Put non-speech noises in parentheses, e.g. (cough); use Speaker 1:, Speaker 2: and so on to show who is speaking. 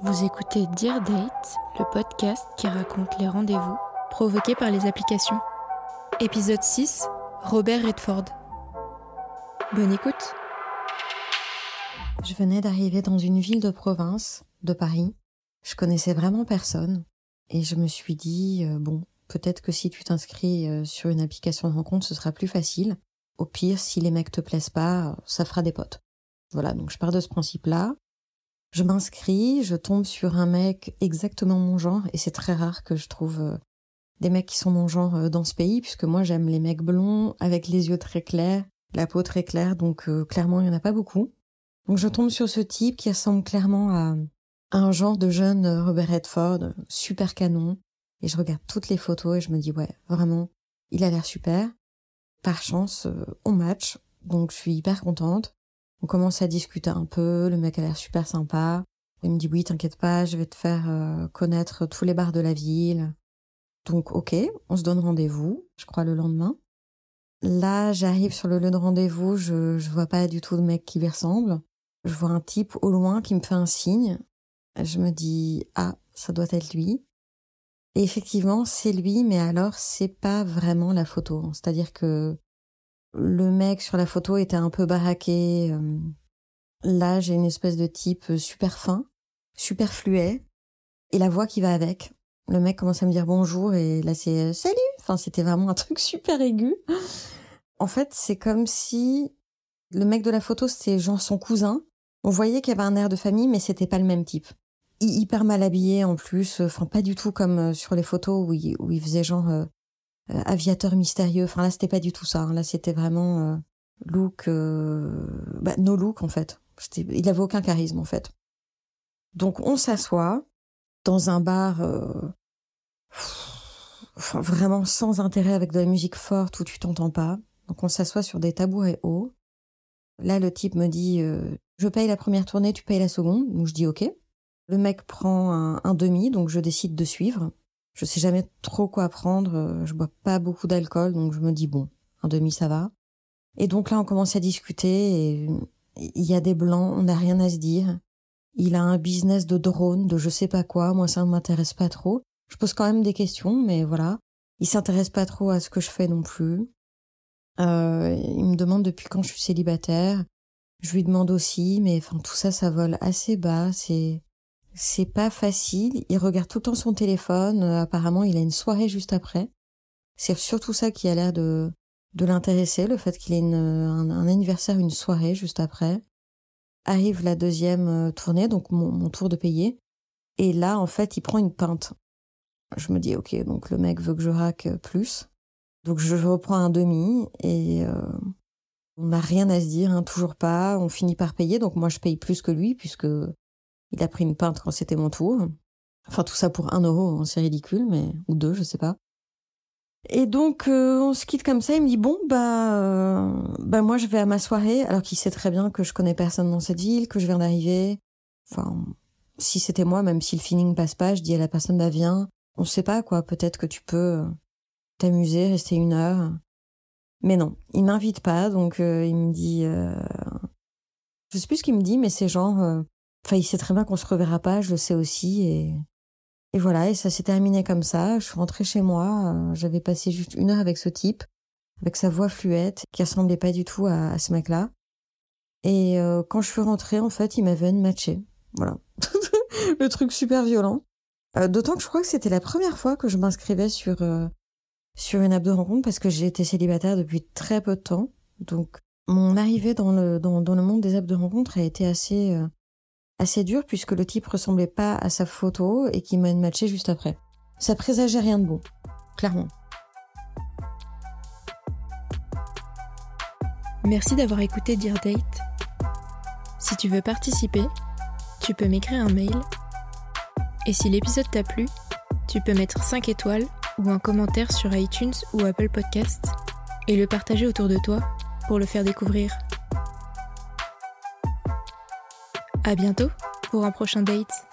Speaker 1: Vous écoutez Dear Date, le podcast qui raconte les rendez-vous provoqués par les applications. Épisode 6, Robert Redford. Bonne écoute.
Speaker 2: Je venais d'arriver dans une ville de province, de Paris. Je connaissais vraiment personne. Et je me suis dit, euh, bon, peut-être que si tu t'inscris euh, sur une application de rencontre, ce sera plus facile. Au pire, si les mecs te plaisent pas, ça fera des potes. Voilà, donc je pars de ce principe-là. Je m'inscris, je tombe sur un mec exactement mon genre, et c'est très rare que je trouve euh, des mecs qui sont mon genre euh, dans ce pays, puisque moi j'aime les mecs blonds, avec les yeux très clairs, la peau très claire, donc euh, clairement il n'y en a pas beaucoup. Donc je tombe sur ce type qui ressemble clairement à, un genre de jeune Robert Redford, super canon, et je regarde toutes les photos et je me dis ouais, vraiment, il a l'air super. Par chance, on match, donc je suis hyper contente. On commence à discuter un peu, le mec a l'air super sympa. Il me dit oui, t'inquiète pas, je vais te faire euh, connaître tous les bars de la ville. Donc ok, on se donne rendez-vous, je crois le lendemain. Là, j'arrive sur le lieu de rendez-vous, je, je vois pas du tout de mec qui lui ressemble. Je vois un type au loin qui me fait un signe. Je me dis ah, ça doit être lui. Et effectivement, c'est lui, mais alors c'est pas vraiment la photo. C'est-à-dire que le mec sur la photo était un peu baraqué. Euh, là, j'ai une espèce de type super fin, super fluet, et la voix qui va avec. Le mec commence à me dire bonjour et là c'est euh, salut. Enfin, c'était vraiment un (laughs) truc super aigu. En fait, c'est comme si le mec de la photo c'était genre son cousin. On voyait qu'il avait un air de famille, mais c'était pas le même type. Hyper mal habillé en plus, enfin pas du tout comme euh, sur les photos où il, faisait genre euh, aviateur mystérieux. Enfin là, c'était pas du tout ça. Hein. Là, c'était vraiment euh, look, euh, bah, no look en fait. Il avait aucun charisme en fait. Donc on s'assoit dans un bar, enfin, vraiment sans intérêt, avec de la musique forte où tu t'entends pas. Donc on s'assoit sur des tabourets hauts. Là, le type me dit Je paye la première tournée, tu payes la seconde. Donc je dis Ok. Le mec prend un demi, donc je décide de suivre. Je sais jamais trop quoi prendre. Euh, je bois pas beaucoup d'alcool, donc je me dis bon, un demi ça va. Et donc là, on commence à discuter. Et il y a des blancs, on n'a rien à se dire. Il a un business de drone, de je sais pas quoi. Moi, ça ne m'intéresse pas trop. Je pose quand même des questions, mais voilà. Il s'intéresse pas trop à ce que je fais non plus. Euh, il me demande depuis quand je suis célibataire. Je lui demande aussi, mais enfin tout ça, ça vole assez bas. C'est c'est pas facile. Il regarde tout le temps son téléphone. Euh, apparemment, il a une soirée juste après. C'est surtout ça qui a l'air de, de l'intéresser, le fait qu'il ait une, un, anniversaire, une soirée juste après. Arrive la deuxième euh, tournée, donc mon, tour de payer. Et là, en fait, il prend une pinte. Je me dis, ok, donc le mec veut que je raque plus. Donc je reprends un demi et euh, on n'a rien à se dire, hein, toujours pas. On finit par payer, donc moi je paye plus que lui puisque il a pris une pinte quand c'était mon tour. Enfin, tout ça pour un euro, hein, c'est ridicule, mais ou deux, je sais pas. Et donc, euh, on se quitte comme ça. Il me dit bon, bah, euh, bah moi, je vais à ma soirée, alors qu'il sait très bien que je connais personne dans cette ville, que je viens d'arriver. Enfin, si c'était moi, même si le feeling passe pas, je dis à la personne bah viens. On sait pas quoi. Peut-être que tu peux euh, t'amuser, rester une heure. Mais non, il m'invite pas, donc il me dit. Je sais plus ce qu'il me dit, mais c'est genre Enfin, il sait très bien qu'on se reverra pas, je le sais aussi. Et, et voilà, et ça s'est terminé comme ça. Je suis rentrée chez moi. Euh, j'avais passé juste une heure avec ce type, avec sa voix fluette, qui ressemblait pas du tout à, ce mec-là. Et euh, quand je suis rentrée, en fait, il m'avait matché. Voilà. (laughs) le truc super violent. Euh, d'autant que je crois que c'était la première fois que je m'inscrivais sur, sur une app de rencontre parce que j'ai été célibataire depuis très peu de temps. Donc, mon arrivée dans le, dans, dans le monde des apps de rencontre a été assez, assez dur puisque le type ressemblait pas à sa photo et qui m'a matché juste après. Ça présageait rien de bon, clairement.
Speaker 1: Merci d'avoir écouté Dear Date. Si tu veux participer, tu peux m'écrire un mail. Et si l'épisode t'a plu, tu peux mettre 5 étoiles ou un commentaire sur iTunes ou Apple Podcasts et le partager autour de toi pour le faire découvrir. À bientôt pour un prochain date.